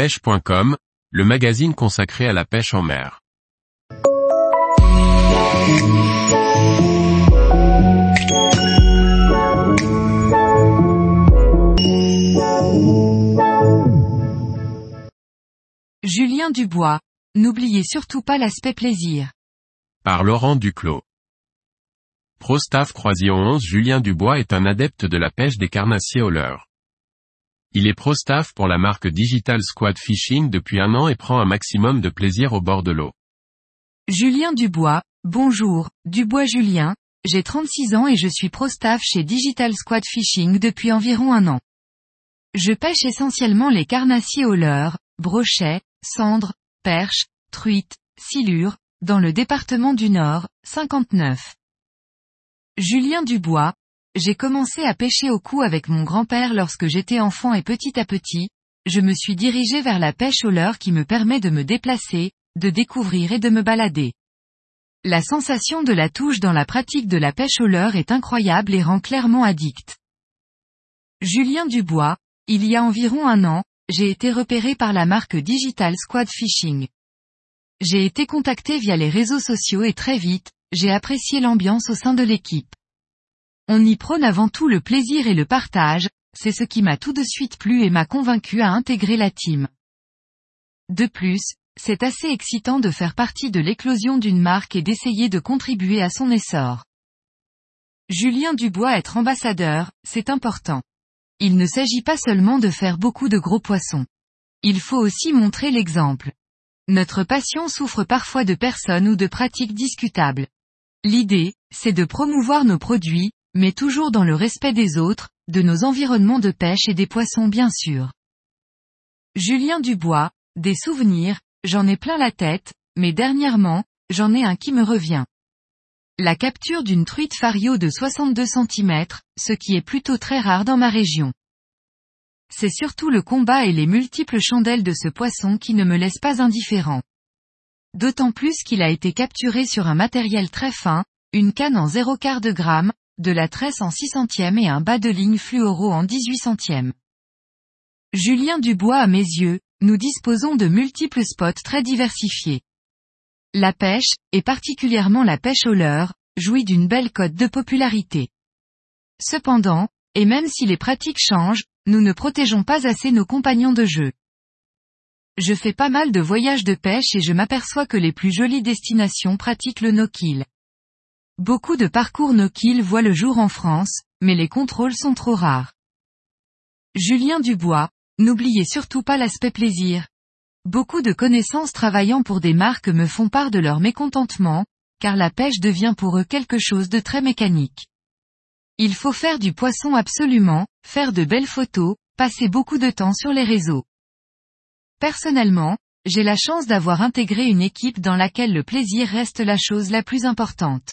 pêche.com, le magazine consacré à la pêche en mer. Julien Dubois. N'oubliez surtout pas l'aspect plaisir. Par Laurent Duclos. Pro-staff Croisillon 11 Julien Dubois est un adepte de la pêche des carnassiers au leurre. Il est pro-staff pour la marque Digital Squad Fishing depuis un an et prend un maximum de plaisir au bord de l'eau. Julien Dubois, bonjour, Dubois Julien, j'ai 36 ans et je suis pro-staff chez Digital Squad Fishing depuis environ un an. Je pêche essentiellement les carnassiers au leurre, brochets, cendres, perches, truites, silures, dans le département du Nord, 59. Julien Dubois, j'ai commencé à pêcher au cou avec mon grand-père lorsque j'étais enfant et petit à petit, je me suis dirigé vers la pêche au leurre qui me permet de me déplacer, de découvrir et de me balader. La sensation de la touche dans la pratique de la pêche au leurre est incroyable et rend clairement addict. Julien Dubois, il y a environ un an, j'ai été repéré par la marque Digital Squad Fishing. J'ai été contacté via les réseaux sociaux et très vite, j'ai apprécié l'ambiance au sein de l'équipe. On y prône avant tout le plaisir et le partage, c'est ce qui m'a tout de suite plu et m'a convaincu à intégrer la team. De plus, c'est assez excitant de faire partie de l'éclosion d'une marque et d'essayer de contribuer à son essor. Julien Dubois être ambassadeur, c'est important. Il ne s'agit pas seulement de faire beaucoup de gros poissons. Il faut aussi montrer l'exemple. Notre passion souffre parfois de personnes ou de pratiques discutables. L'idée, c'est de promouvoir nos produits, mais toujours dans le respect des autres, de nos environnements de pêche et des poissons bien sûr. Julien Dubois, des souvenirs, j'en ai plein la tête, mais dernièrement, j'en ai un qui me revient. La capture d'une truite fario de 62 cm, ce qui est plutôt très rare dans ma région. C'est surtout le combat et les multiples chandelles de ce poisson qui ne me laissent pas indifférent. D'autant plus qu'il a été capturé sur un matériel très fin, une canne en 0,4 de gramme, de la tresse en 6 centièmes et un bas de ligne fluoro en 18 centièmes. Julien Dubois à mes yeux, nous disposons de multiples spots très diversifiés. La pêche, et particulièrement la pêche au leurre, jouit d'une belle cote de popularité. Cependant, et même si les pratiques changent, nous ne protégeons pas assez nos compagnons de jeu. Je fais pas mal de voyages de pêche et je m'aperçois que les plus jolies destinations pratiquent le no-kill. Beaucoup de parcours no-kill voient le jour en France, mais les contrôles sont trop rares. Julien Dubois, n'oubliez surtout pas l'aspect plaisir. Beaucoup de connaissances travaillant pour des marques me font part de leur mécontentement, car la pêche devient pour eux quelque chose de très mécanique. Il faut faire du poisson absolument, faire de belles photos, passer beaucoup de temps sur les réseaux. Personnellement, j'ai la chance d'avoir intégré une équipe dans laquelle le plaisir reste la chose la plus importante.